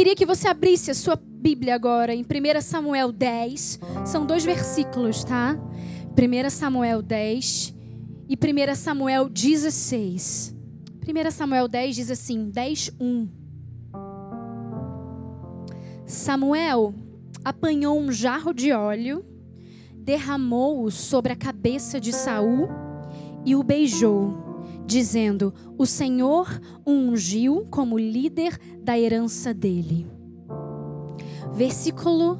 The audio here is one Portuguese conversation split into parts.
queria que você abrisse a sua Bíblia agora em 1 Samuel 10. São dois versículos, tá? 1 Samuel 10 e 1 Samuel 16. 1 Samuel 10 diz assim, 10, 1. Samuel apanhou um jarro de óleo, derramou-o sobre a cabeça de Saul e o beijou, dizendo: O Senhor o ungiu como líder da herança dele. Versículo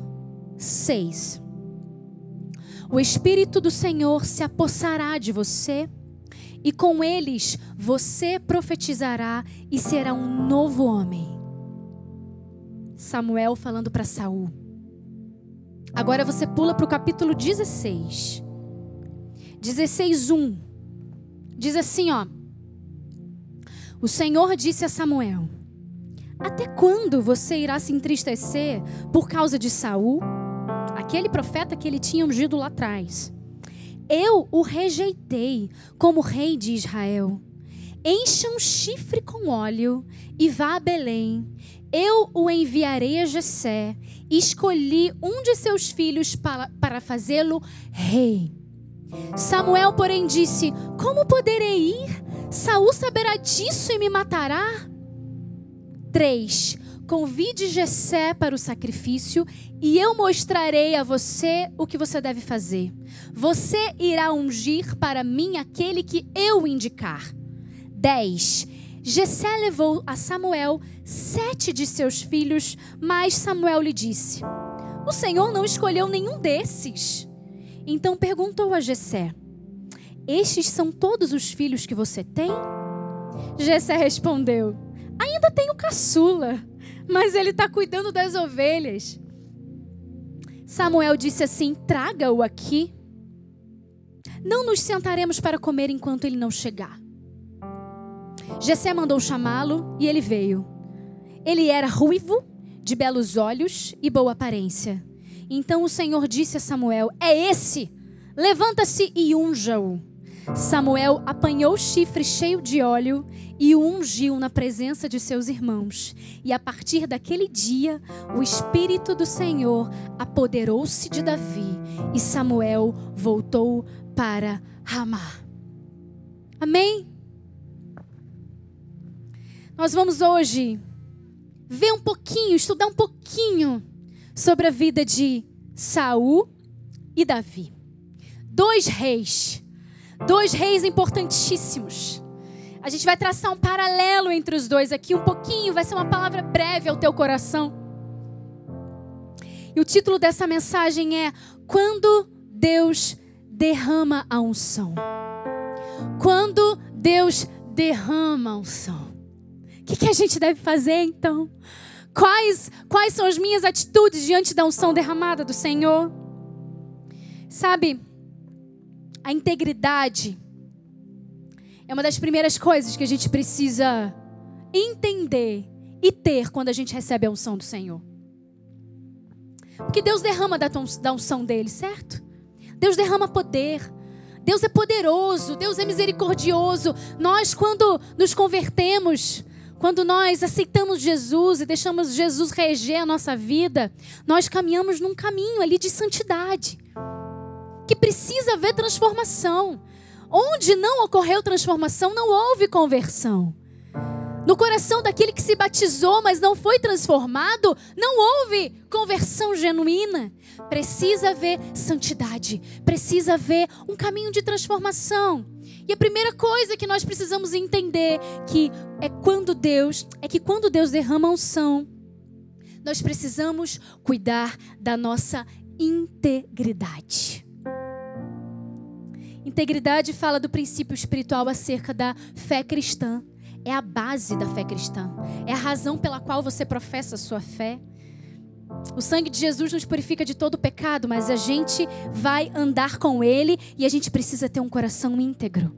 6. O Espírito do Senhor se apossará de você, e com eles você profetizará e será um novo homem. Samuel falando para Saul. Agora você pula para o capítulo 16. 16, 1. Diz assim, ó. O Senhor disse a Samuel: Até quando você irá se entristecer por causa de Saul? Aquele profeta que ele tinha ungido lá atrás. Eu o rejeitei como rei de Israel. Encha um chifre com óleo e vá a Belém. Eu o enviarei a Jessé. Escolhi um de seus filhos para, para fazê-lo rei. Samuel, porém, disse: Como poderei ir? Saul saberá disso e me matará. 3. Convide Jessé para o sacrifício e eu mostrarei a você o que você deve fazer. Você irá ungir para mim aquele que eu indicar. 10. Jessé levou a Samuel sete de seus filhos, mas Samuel lhe disse: O Senhor não escolheu nenhum desses. Então perguntou a Jessé: Estes são todos os filhos que você tem? Jessé respondeu: Ainda tenho caçula mas ele está cuidando das ovelhas. Samuel disse assim: Traga-o aqui. Não nos sentaremos para comer enquanto ele não chegar. Jessé mandou chamá-lo e ele veio. Ele era ruivo, de belos olhos e boa aparência. Então o Senhor disse a Samuel: É esse! Levanta-se e unja-o. Samuel apanhou o chifre cheio de óleo e o ungiu na presença de seus irmãos. E a partir daquele dia, o Espírito do Senhor apoderou-se de Davi e Samuel voltou para Ramá. Amém? Nós vamos hoje ver um pouquinho, estudar um pouquinho sobre a vida de Saul e Davi. Dois reis Dois reis importantíssimos. A gente vai traçar um paralelo entre os dois aqui, um pouquinho, vai ser uma palavra breve ao teu coração. E o título dessa mensagem é Quando Deus derrama a unção. Quando Deus derrama a unção. O que, que a gente deve fazer então? Quais, quais são as minhas atitudes diante da unção derramada do Senhor? Sabe, a integridade é uma das primeiras coisas que a gente precisa entender e ter quando a gente recebe a unção do Senhor. Porque Deus derrama da unção dele, certo? Deus derrama poder. Deus é poderoso, Deus é misericordioso. Nós, quando nos convertemos, quando nós aceitamos Jesus e deixamos Jesus reger a nossa vida, nós caminhamos num caminho ali de santidade que precisa haver transformação. Onde não ocorreu transformação, não houve conversão. No coração daquele que se batizou, mas não foi transformado, não houve conversão genuína. Precisa haver santidade, precisa haver um caminho de transformação. E a primeira coisa que nós precisamos entender que é quando Deus, é que quando Deus derrama unção, nós precisamos cuidar da nossa integridade. Integridade fala do princípio espiritual acerca da fé cristã. É a base da fé cristã. É a razão pela qual você professa a sua fé. O sangue de Jesus nos purifica de todo pecado, mas a gente vai andar com Ele e a gente precisa ter um coração íntegro.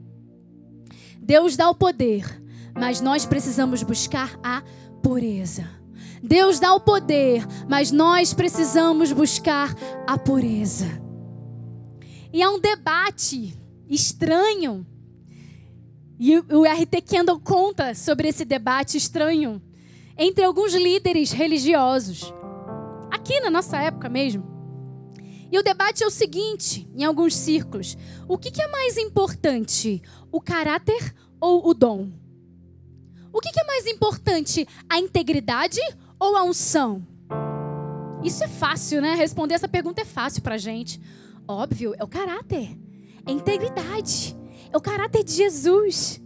Deus dá o poder, mas nós precisamos buscar a pureza. Deus dá o poder, mas nós precisamos buscar a pureza. E há um debate estranho. E o RT Kendall conta sobre esse debate estranho entre alguns líderes religiosos, aqui na nossa época mesmo. E o debate é o seguinte, em alguns círculos: o que, é mais importante, o caráter ou o dom? O que, é mais importante, a integridade ou a unção? Isso é fácil, né? Responder essa pergunta é fácil pra gente. Óbvio, é o caráter, é integridade, é o caráter de Jesus.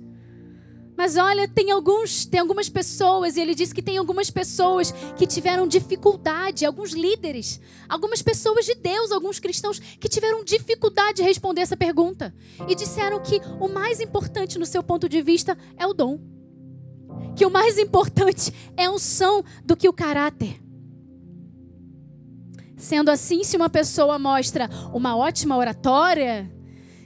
Mas olha, tem alguns, tem algumas pessoas, e ele disse que tem algumas pessoas que tiveram dificuldade, alguns líderes, algumas pessoas de Deus, alguns cristãos que tiveram dificuldade de responder essa pergunta e disseram que o mais importante no seu ponto de vista é o dom. Que o mais importante é a unção do que o caráter. Sendo assim, se uma pessoa mostra uma ótima oratória,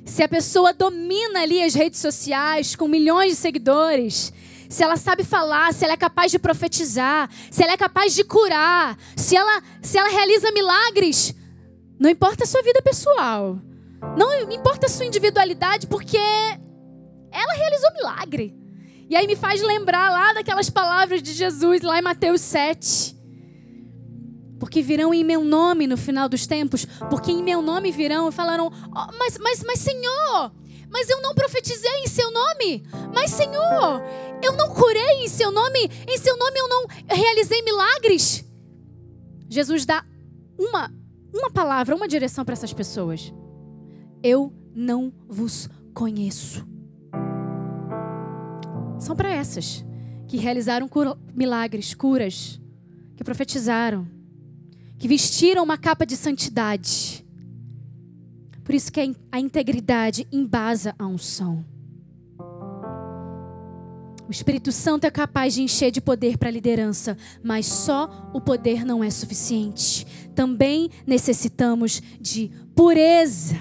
se a pessoa domina ali as redes sociais com milhões de seguidores, se ela sabe falar, se ela é capaz de profetizar, se ela é capaz de curar, se ela, se ela realiza milagres, não importa a sua vida pessoal, não importa a sua individualidade, porque ela realizou milagre. E aí me faz lembrar lá daquelas palavras de Jesus lá em Mateus 7 porque virão em meu nome no final dos tempos, porque em meu nome virão e falarão: oh, mas, mas, mas Senhor, mas eu não profetizei em seu nome, mas Senhor, eu não curei em seu nome, em seu nome eu não realizei milagres. Jesus dá uma, uma palavra, uma direção para essas pessoas: Eu não vos conheço. São para essas que realizaram milagres, curas, que profetizaram que vestiram uma capa de santidade. Por isso que a integridade embasa a unção. O Espírito Santo é capaz de encher de poder para a liderança, mas só o poder não é suficiente. Também necessitamos de pureza.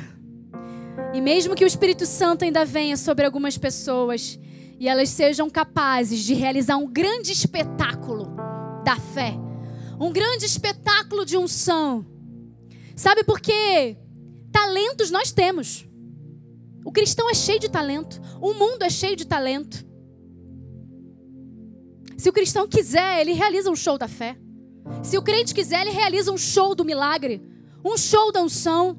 E mesmo que o Espírito Santo ainda venha sobre algumas pessoas e elas sejam capazes de realizar um grande espetáculo da fé, um grande espetáculo de unção. Sabe por quê? Talentos nós temos. O cristão é cheio de talento. O mundo é cheio de talento. Se o cristão quiser, ele realiza um show da fé. Se o crente quiser, ele realiza um show do milagre, um show da unção.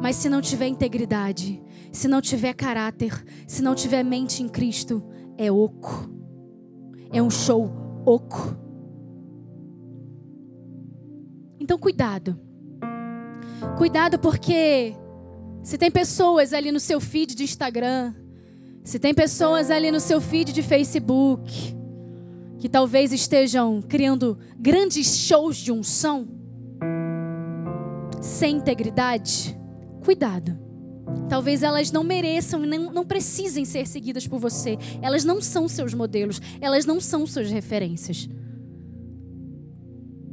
Mas se não tiver integridade, se não tiver caráter, se não tiver mente em Cristo, é oco. É um show oco. Então, cuidado. Cuidado porque se tem pessoas ali no seu feed de Instagram, se tem pessoas ali no seu feed de Facebook, que talvez estejam criando grandes shows de unção, sem integridade, cuidado. Talvez elas não mereçam não, não precisem ser seguidas por você. Elas não são seus modelos, elas não são suas referências.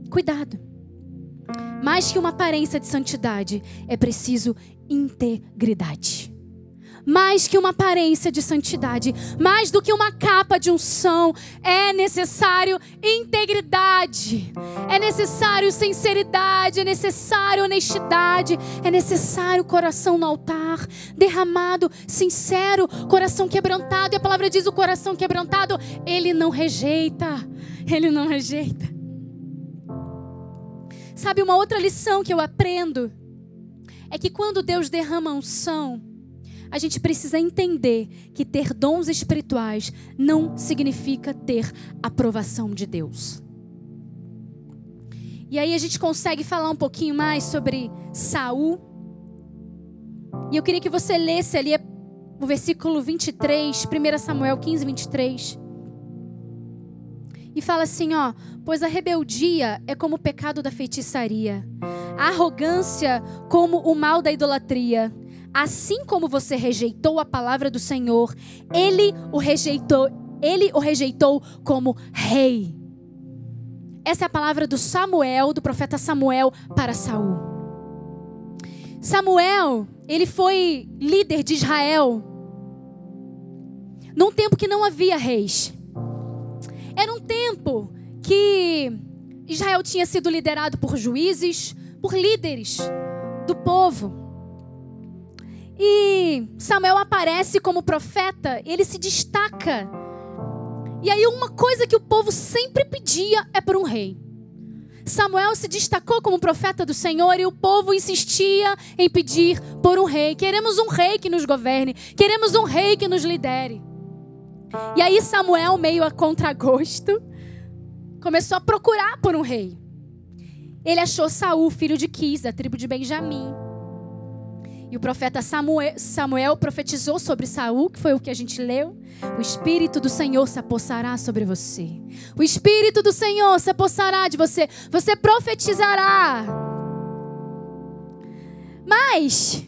Cuidado. Mais que uma aparência de santidade, é preciso integridade mais que uma aparência de santidade, mais do que uma capa de unção, é necessário integridade, é necessário sinceridade, é necessário honestidade, é necessário coração no altar, derramado, sincero, coração quebrantado. E a palavra diz: o coração quebrantado, ele não rejeita, ele não rejeita. Sabe, uma outra lição que eu aprendo é que quando Deus derrama unção, a gente precisa entender que ter dons espirituais não significa ter aprovação de Deus. E aí a gente consegue falar um pouquinho mais sobre Saul. E eu queria que você lesse ali o versículo 23, 1 Samuel 15, 23. E fala assim, ó: "Pois a rebeldia é como o pecado da feitiçaria, a arrogância como o mal da idolatria." Assim como você rejeitou a palavra do Senhor, ele o rejeitou, ele o rejeitou como rei. Essa é a palavra do Samuel, do profeta Samuel para Saul. Samuel, ele foi líder de Israel num tempo que não havia reis. Era um tempo que Israel tinha sido liderado por juízes, por líderes do povo. E Samuel aparece como profeta, ele se destaca. E aí, uma coisa que o povo sempre pedia é por um rei. Samuel se destacou como profeta do Senhor e o povo insistia em pedir por um rei. Queremos um rei que nos governe, queremos um rei que nos lidere. E aí Samuel, meio a contragosto, começou a procurar por um rei. Ele achou Saul, filho de Quis, da tribo de Benjamim. E o profeta Samuel, Samuel profetizou sobre Saul, que foi o que a gente leu. O Espírito do Senhor se apossará sobre você. O Espírito do Senhor se apossará de você. Você profetizará. Mas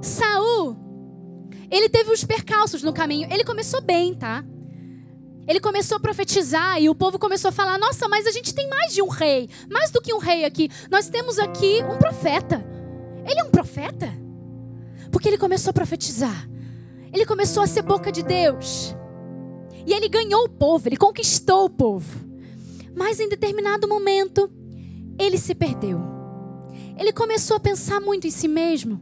Saul, ele teve uns percalços no caminho. Ele começou bem, tá? Ele começou a profetizar e o povo começou a falar: Nossa, mas a gente tem mais de um rei, mais do que um rei aqui. Nós temos aqui um profeta. Ele é um profeta? Porque ele começou a profetizar. Ele começou a ser boca de Deus. E ele ganhou o povo, ele conquistou o povo. Mas em determinado momento, ele se perdeu. Ele começou a pensar muito em si mesmo.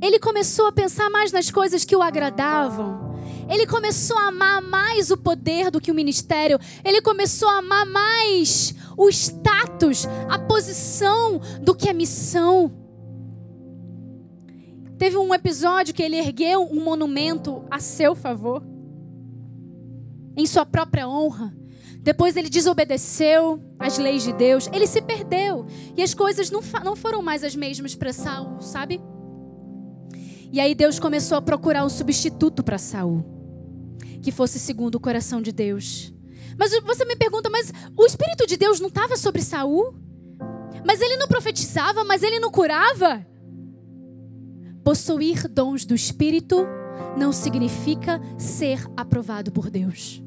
Ele começou a pensar mais nas coisas que o agradavam. Ele começou a amar mais o poder do que o ministério. Ele começou a amar mais o status, a posição do que a missão. Teve um episódio que ele ergueu um monumento a seu favor, em sua própria honra. Depois ele desobedeceu às leis de Deus, ele se perdeu. E as coisas não, não foram mais as mesmas para Saul, sabe? E aí Deus começou a procurar um substituto para Saul, que fosse segundo o coração de Deus. Mas você me pergunta, mas o Espírito de Deus não estava sobre Saul? Mas ele não profetizava, mas ele não curava? Possuir dons do Espírito não significa ser aprovado por Deus.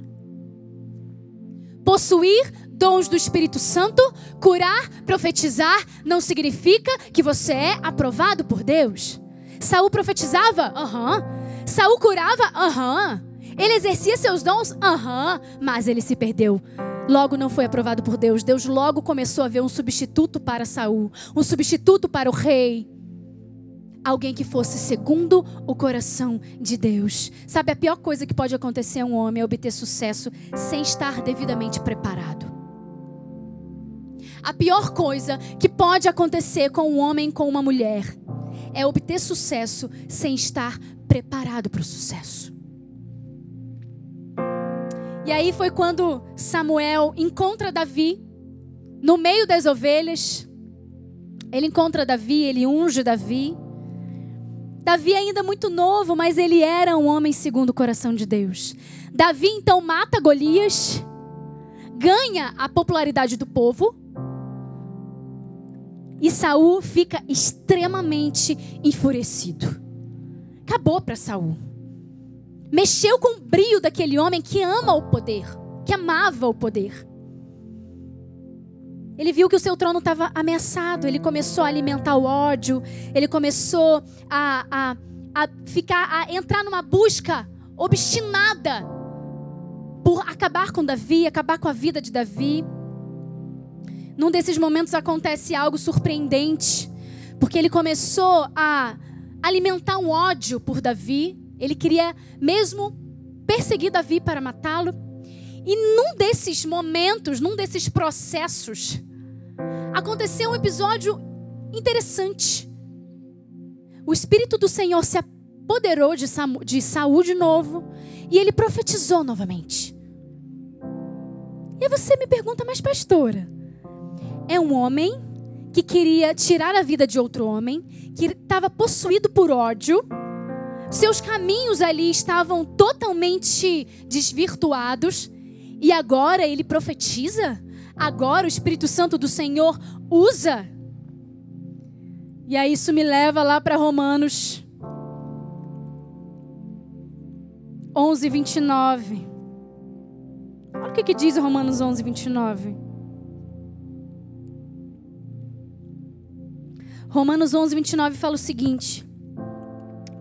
Possuir dons do Espírito Santo, curar, profetizar, não significa que você é aprovado por Deus. Saul profetizava? Aham. Uhum. Saul curava? Aham. Uhum. Ele exercia seus dons? Aham. Uhum. Mas ele se perdeu. Logo não foi aprovado por Deus. Deus logo começou a ver um substituto para Saul, um substituto para o rei alguém que fosse segundo o coração de Deus. Sabe, a pior coisa que pode acontecer a um homem é obter sucesso sem estar devidamente preparado. A pior coisa que pode acontecer com um homem com uma mulher é obter sucesso sem estar preparado para o sucesso. E aí foi quando Samuel encontra Davi no meio das ovelhas. Ele encontra Davi, ele unge Davi. Davi ainda muito novo, mas ele era um homem segundo o coração de Deus. Davi então mata Golias, ganha a popularidade do povo. E Saul fica extremamente enfurecido. Acabou para Saul. Mexeu com o brilho daquele homem que ama o poder, que amava o poder. Ele viu que o seu trono estava ameaçado, ele começou a alimentar o ódio, ele começou a, a, a ficar, a entrar numa busca obstinada por acabar com Davi, acabar com a vida de Davi. Num desses momentos acontece algo surpreendente, porque ele começou a alimentar um ódio por Davi, ele queria mesmo perseguir Davi para matá-lo. E num desses momentos, num desses processos, aconteceu um episódio interessante. O Espírito do Senhor se apoderou de, Samu, de de novo e ele profetizou novamente. E você me pergunta, mas pastora, é um homem que queria tirar a vida de outro homem, que estava possuído por ódio, seus caminhos ali estavam totalmente desvirtuados, e agora ele profetiza? Agora o Espírito Santo do Senhor usa. E aí isso me leva lá para Romanos 11, 29. Olha o que, que diz Romanos 11, 29. Romanos 11, 29 fala o seguinte: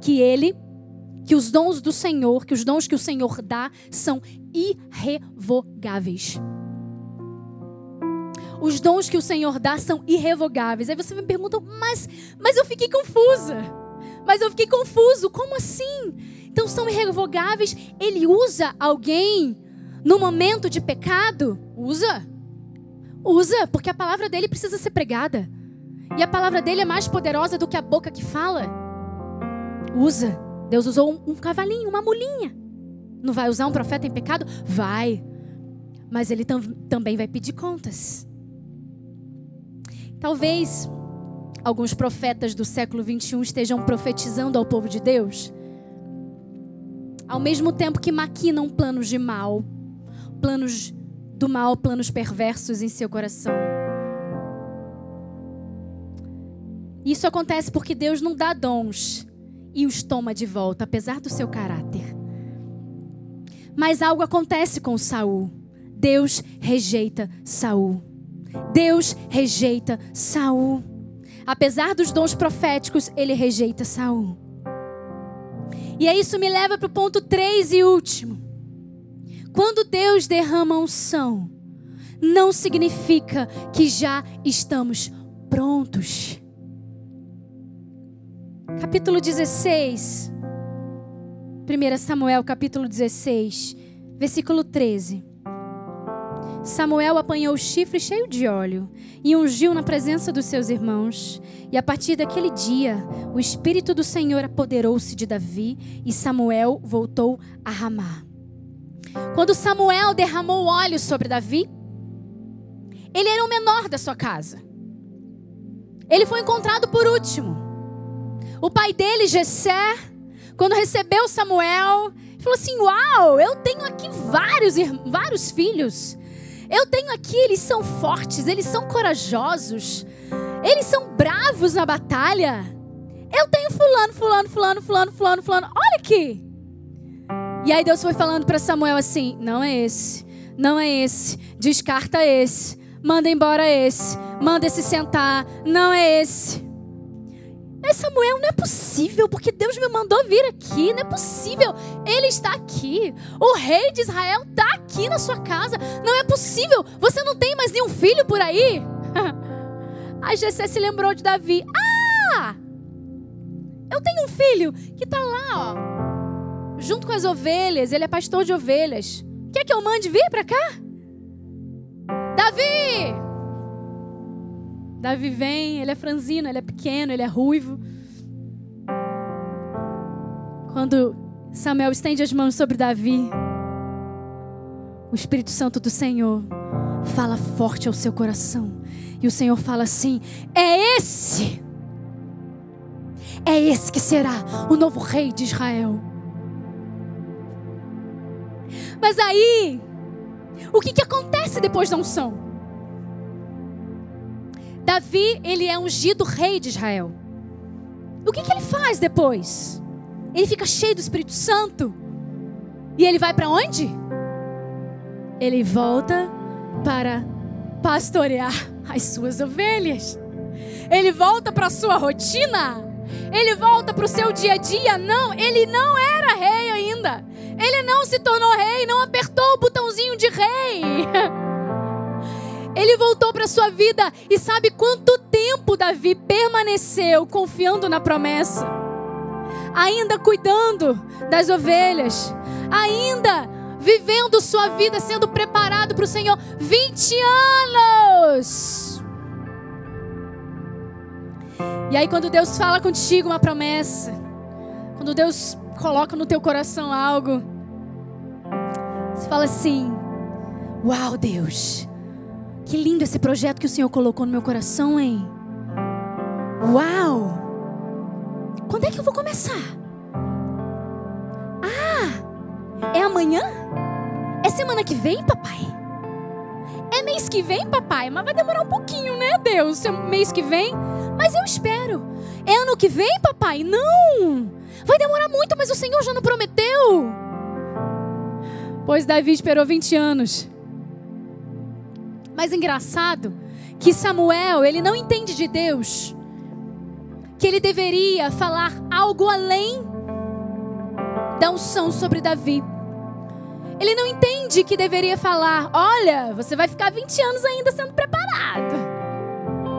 que ele, que os dons do Senhor, que os dons que o Senhor dá são irrevogáveis os dons que o Senhor dá são irrevogáveis. Aí você me pergunta, mas, mas eu fiquei confusa. Mas eu fiquei confuso, como assim? Então são irrevogáveis. Ele usa alguém no momento de pecado, usa. Usa, porque a palavra dele precisa ser pregada. E a palavra dele é mais poderosa do que a boca que fala. Usa. Deus usou um, um cavalinho, uma mulinha. Não vai usar um profeta em pecado? Vai. Mas ele tam, também vai pedir contas. Talvez alguns profetas do século 21 estejam profetizando ao povo de Deus, ao mesmo tempo que maquinam planos de mal, planos do mal, planos perversos em seu coração. Isso acontece porque Deus não dá dons e os toma de volta, apesar do seu caráter. Mas algo acontece com Saul. Deus rejeita Saul. Deus rejeita Saul. Apesar dos dons proféticos, ele rejeita Saul. E aí isso me leva para o ponto 3 e último. Quando Deus derrama unção, não significa que já estamos prontos. Capítulo 16. 1 Samuel, capítulo 16, versículo 13. Samuel apanhou o chifre cheio de óleo e ungiu na presença dos seus irmãos. E a partir daquele dia, o Espírito do Senhor apoderou-se de Davi e Samuel voltou a Ramá. Quando Samuel derramou óleo sobre Davi, ele era o menor da sua casa. Ele foi encontrado por último. O pai dele, Jessé, quando recebeu Samuel, falou assim: Uau, eu tenho aqui vários, vários filhos. Eu tenho aqui, eles são fortes, eles são corajosos, eles são bravos na batalha. Eu tenho fulano, fulano, fulano, fulano, fulano, fulano. Olha aqui. E aí Deus foi falando para Samuel assim: não é esse, não é esse, descarta esse, manda embora esse, manda esse sentar, não é esse. Mas Samuel, não é possível, porque Deus me mandou vir aqui, não é possível. Ele está aqui. O rei de Israel está aqui na sua casa. Não é possível. Você não tem mais nenhum filho por aí? Aí Jessé se lembrou de Davi. Ah! Eu tenho um filho que está lá, ó, junto com as ovelhas. Ele é pastor de ovelhas. Quer que eu mande vir para cá? Davi! Davi vem, ele é franzino, ele é pequeno, ele é ruivo. Quando Samuel estende as mãos sobre Davi, o Espírito Santo do Senhor fala forte ao seu coração. E o Senhor fala assim: É esse, é esse que será o novo rei de Israel. Mas aí, o que, que acontece depois da unção? Davi, ele é ungido rei de Israel. O que, que ele faz depois? Ele fica cheio do Espírito Santo. E ele vai para onde? Ele volta para pastorear as suas ovelhas. Ele volta para a sua rotina. Ele volta para o seu dia a dia. Não, ele não era rei ainda. Ele não se tornou rei, não apertou o botãozinho de rei. Ele voltou para sua vida e sabe quanto tempo Davi permaneceu confiando na promessa? Ainda cuidando das ovelhas, ainda vivendo sua vida sendo preparado para o Senhor 20 anos. E aí quando Deus fala contigo uma promessa, quando Deus coloca no teu coração algo, você fala assim: "Uau, Deus, que lindo esse projeto que o Senhor colocou no meu coração, hein? Uau! Quando é que eu vou começar? Ah! É amanhã? É semana que vem, papai? É mês que vem, papai? Mas vai demorar um pouquinho, né, Deus? Mês que vem? Mas eu espero. É ano que vem, papai? Não! Vai demorar muito, mas o Senhor já não prometeu. Pois Davi esperou 20 anos. Mas engraçado que Samuel, ele não entende de Deus que ele deveria falar algo além da unção sobre Davi. Ele não entende que deveria falar: olha, você vai ficar 20 anos ainda sendo preparado.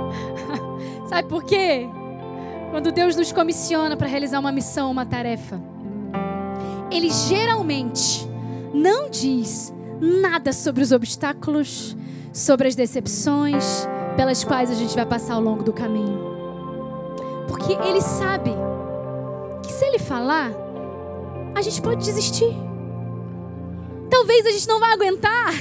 Sabe por quê? Quando Deus nos comissiona para realizar uma missão, uma tarefa, Ele geralmente não diz nada sobre os obstáculos, sobre as decepções pelas quais a gente vai passar ao longo do caminho. Porque ele sabe que se ele falar, a gente pode desistir. Talvez a gente não vá aguentar.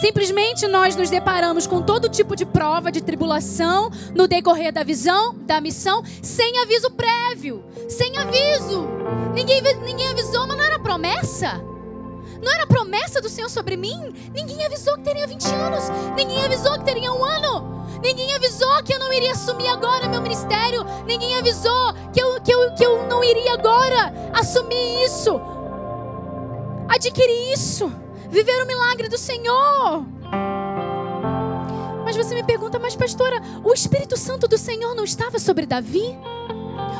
Simplesmente nós nos deparamos com todo tipo de prova, de tribulação no decorrer da visão, da missão, sem aviso prévio, sem aviso. Ninguém, ninguém avisou, mas não era promessa. Não era promessa do Senhor sobre mim? Ninguém avisou que teria 20 anos. Ninguém avisou que teria um ano. Ninguém avisou que eu não iria assumir agora meu ministério. Ninguém avisou que eu, que eu, que eu não iria agora assumir isso. Adquirir isso. Viver o milagre do Senhor. Mas você me pergunta, mas pastora, o Espírito Santo do Senhor não estava sobre Davi?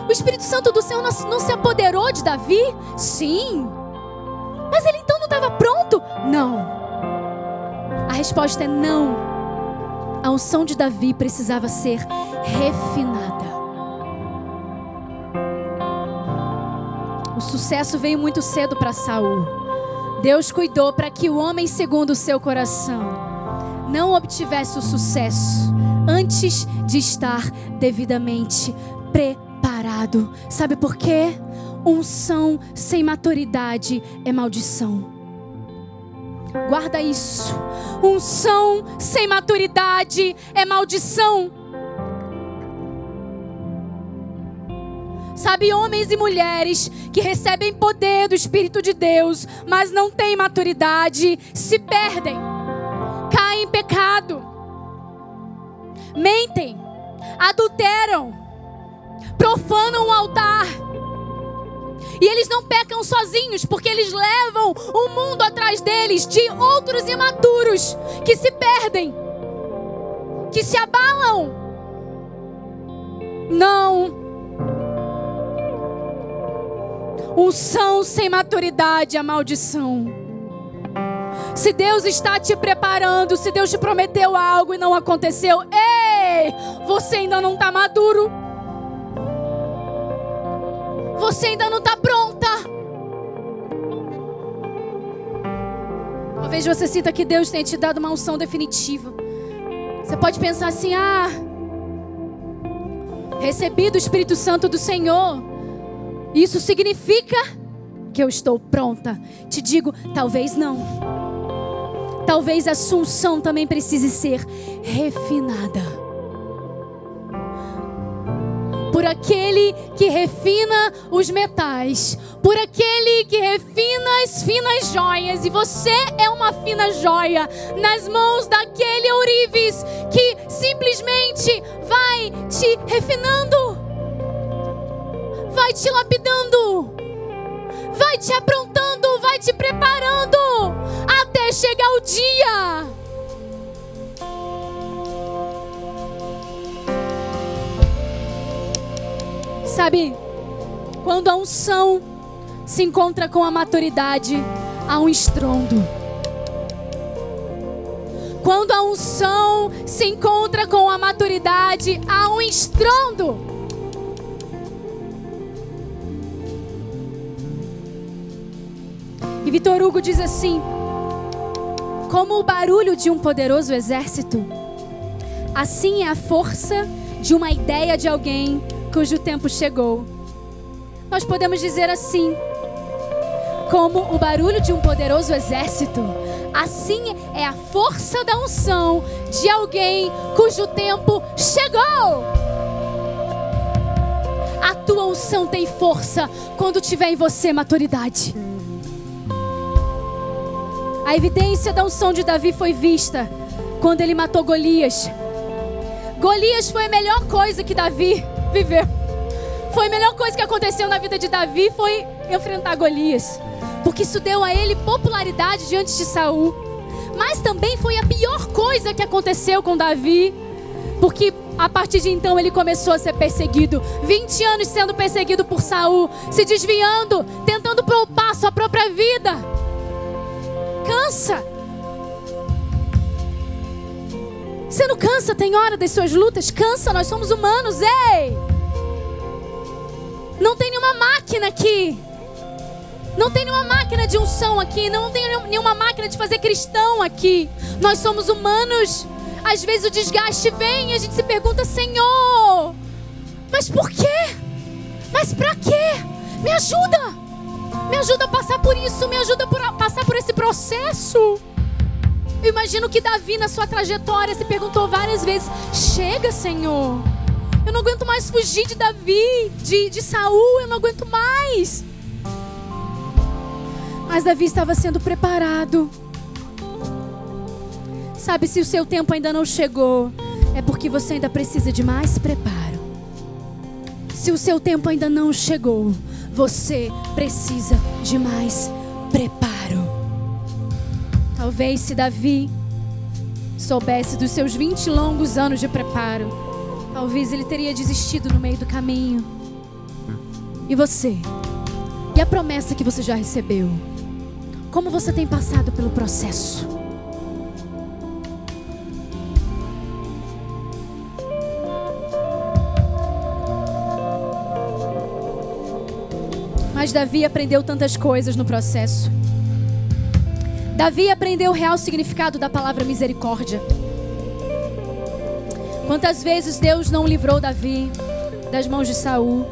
O Espírito Santo do Senhor não, se apoderou de Davi? Sim. Mas ele então estava pronto? Não. A resposta é não. A unção de Davi precisava ser refinada. O sucesso veio muito cedo para Saul. Deus cuidou para que o homem segundo o seu coração não obtivesse o sucesso antes de estar devidamente preparado. Sabe por quê? Unção sem maturidade é maldição. Guarda isso. Unção sem maturidade é maldição. Sabe, homens e mulheres que recebem poder do Espírito de Deus, mas não têm maturidade, se perdem, caem em pecado, mentem, adulteram, profanam o altar e eles não pecam sozinhos, porque eles levam o mundo atrás deles de outros imaturos que se perdem, que se abalam. Não. Unção sem maturidade é maldição. Se Deus está te preparando, se Deus te prometeu algo e não aconteceu, ei, você ainda não está maduro você ainda não está pronta. Talvez você sinta que Deus tenha te dado uma unção definitiva. Você pode pensar assim: ah, recebi do Espírito Santo do Senhor. Isso significa que eu estou pronta. Te digo, talvez não. Talvez a sua unção também precise ser refinada por aquele que refina os metais, por aquele que refina as finas joias, e você é uma fina joia nas mãos daquele ourives que simplesmente vai te refinando, vai te lapidando, vai te aprontando, vai te preparando. Até chegar o dia Sabe, quando a unção se encontra com a maturidade, há um estrondo. Quando a unção se encontra com a maturidade, há um estrondo. E Vitor Hugo diz assim: como o barulho de um poderoso exército, assim é a força de uma ideia de alguém cujo tempo chegou. Nós podemos dizer assim: como o barulho de um poderoso exército, assim é a força da unção de alguém cujo tempo chegou. A tua unção tem força quando tiver em você maturidade. A evidência da unção de Davi foi vista quando ele matou Golias. Golias foi a melhor coisa que Davi viveu. Foi a melhor coisa que aconteceu na vida de Davi foi enfrentar Golias, porque isso deu a ele popularidade diante de Saul. Mas também foi a pior coisa que aconteceu com Davi, porque a partir de então ele começou a ser perseguido. 20 anos sendo perseguido por Saul, se desviando, tentando poupar sua própria vida. Cansa. Você não cansa, tem hora das suas lutas? Cansa, nós somos humanos, ei! Não tem nenhuma máquina aqui Não tem nenhuma máquina de unção aqui, não tem nenhuma máquina de fazer cristão aqui. Nós somos humanos. Às vezes o desgaste vem e a gente se pergunta, Senhor, mas por quê? Mas para quê? Me ajuda! Me ajuda a passar por isso, me ajuda a passar por esse processo. Eu imagino que Davi, na sua trajetória, se perguntou várias vezes: Chega, Senhor. Eu não aguento mais fugir de Davi, de, de Saul, eu não aguento mais. Mas Davi estava sendo preparado. Sabe, se o seu tempo ainda não chegou, é porque você ainda precisa de mais preparo. Se o seu tempo ainda não chegou, você precisa de mais preparo. Talvez se Davi soubesse dos seus 20 longos anos de preparo, talvez ele teria desistido no meio do caminho. E você? E a promessa que você já recebeu? Como você tem passado pelo processo? Mas Davi aprendeu tantas coisas no processo. Davi aprendeu o real significado da palavra misericórdia. Quantas vezes Deus não livrou Davi das mãos de Saul?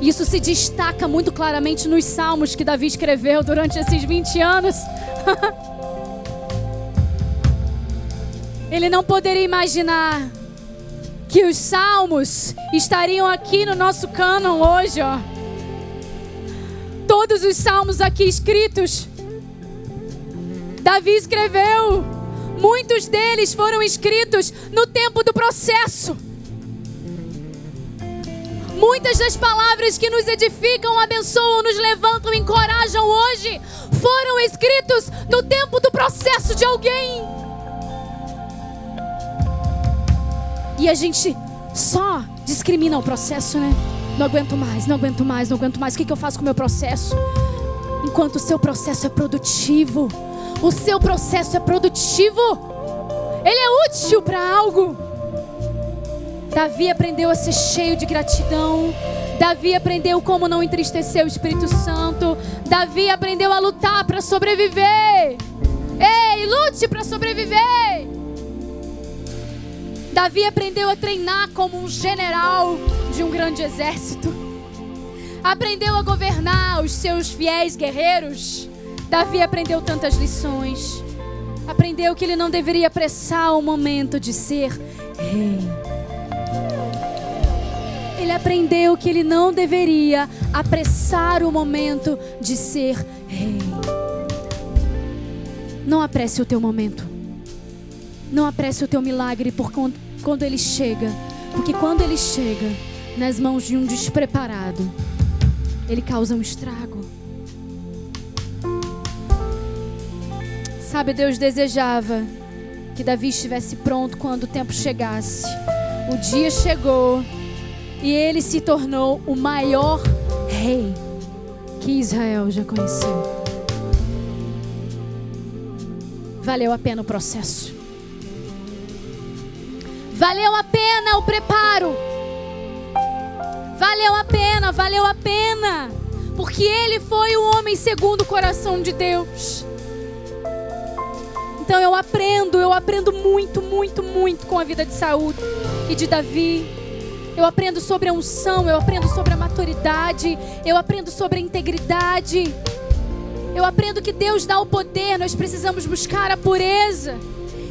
Isso se destaca muito claramente nos salmos que Davi escreveu durante esses 20 anos. Ele não poderia imaginar que os salmos estariam aqui no nosso cânon hoje, ó todos os salmos aqui escritos. Davi escreveu. Muitos deles foram escritos no tempo do processo. Muitas das palavras que nos edificam, abençoam, nos levantam, encorajam hoje, foram escritos no tempo do processo de alguém. E a gente só discrimina o processo, né? Não aguento mais, não aguento mais, não aguento mais. O que, que eu faço com o meu processo? Enquanto o seu processo é produtivo, o seu processo é produtivo, ele é útil para algo. Davi aprendeu a ser cheio de gratidão. Davi aprendeu como não entristecer o Espírito Santo. Davi aprendeu a lutar para sobreviver. Ei, lute para sobreviver. Davi aprendeu a treinar como um general de um grande exército. Aprendeu a governar os seus fiéis guerreiros. Davi aprendeu tantas lições. Aprendeu que ele não deveria apressar o momento de ser rei. Ele aprendeu que ele não deveria apressar o momento de ser rei. Não apresse o teu momento. Não apresse o teu milagre por quando ele chega. Porque quando ele chega nas mãos de um despreparado, ele causa um estrago. Sabe, Deus desejava que Davi estivesse pronto quando o tempo chegasse. O dia chegou e ele se tornou o maior rei que Israel já conheceu. Valeu a pena o processo. Valeu a pena o preparo. Valeu a pena, valeu a pena. Porque ele foi o homem segundo o coração de Deus. Então eu aprendo, eu aprendo muito, muito, muito com a vida de Saúl e de Davi. Eu aprendo sobre a unção, eu aprendo sobre a maturidade, eu aprendo sobre a integridade. Eu aprendo que Deus dá o poder, nós precisamos buscar a pureza.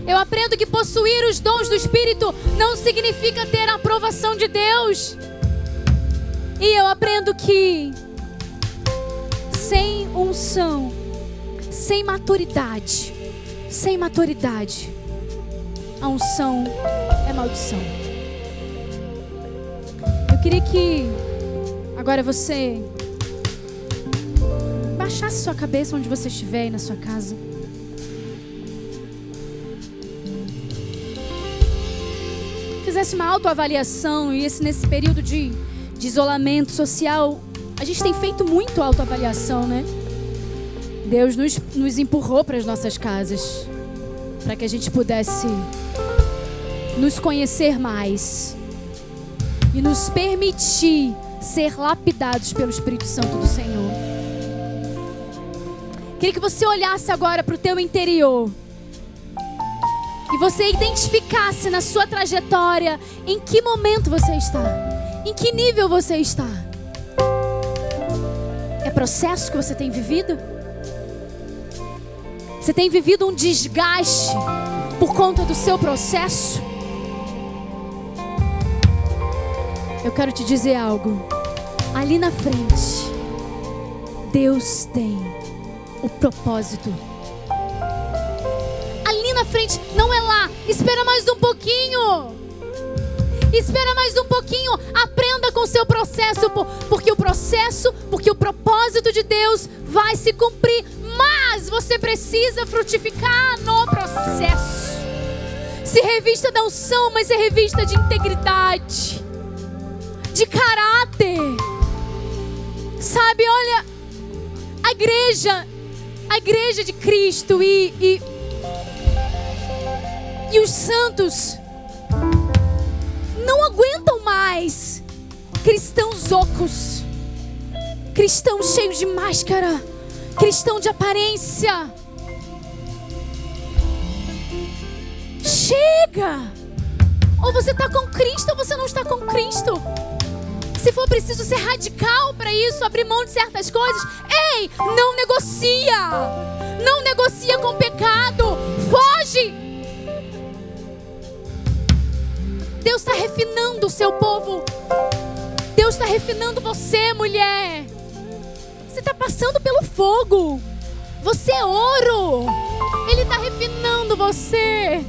Eu aprendo que possuir os dons do Espírito não significa ter a aprovação de Deus. E eu aprendo que sem unção, sem maturidade, sem maturidade, a unção é maldição. Eu queria que agora você baixasse sua cabeça onde você estiver aí na sua casa. fizesse uma autoavaliação e esse nesse período de, de isolamento social, a gente tem feito muito autoavaliação, né? Deus nos, nos empurrou para as nossas casas para que a gente pudesse nos conhecer mais e nos permitir ser lapidados pelo Espírito Santo do Senhor. Queria que você olhasse agora para o teu interior. E você identificasse na sua trajetória em que momento você está. Em que nível você está. É processo que você tem vivido? Você tem vivido um desgaste por conta do seu processo? Eu quero te dizer algo. Ali na frente, Deus tem o propósito. Ali na frente, não é lá. Espera mais um pouquinho. Espera mais um pouquinho. Aprenda com o seu processo, porque o processo, porque o propósito de Deus vai se cumprir. Mas você precisa frutificar no processo. Se revista da unção, mas se revista de integridade, de caráter. Sabe, olha, a igreja, a igreja de Cristo e, e, e os santos não aguentam mais cristãos ocos, cristãos cheios de máscara, cristão de aparência. Chega! Ou você está com Cristo ou você não está com Cristo. Se for preciso ser radical para isso, abrir mão de certas coisas, ei, não negocia. Não negocia com pecado. Foge. Deus está refinando o seu povo. Deus está refinando você, mulher. Você está passando pelo fogo. Você é ouro. Ele está refinando você.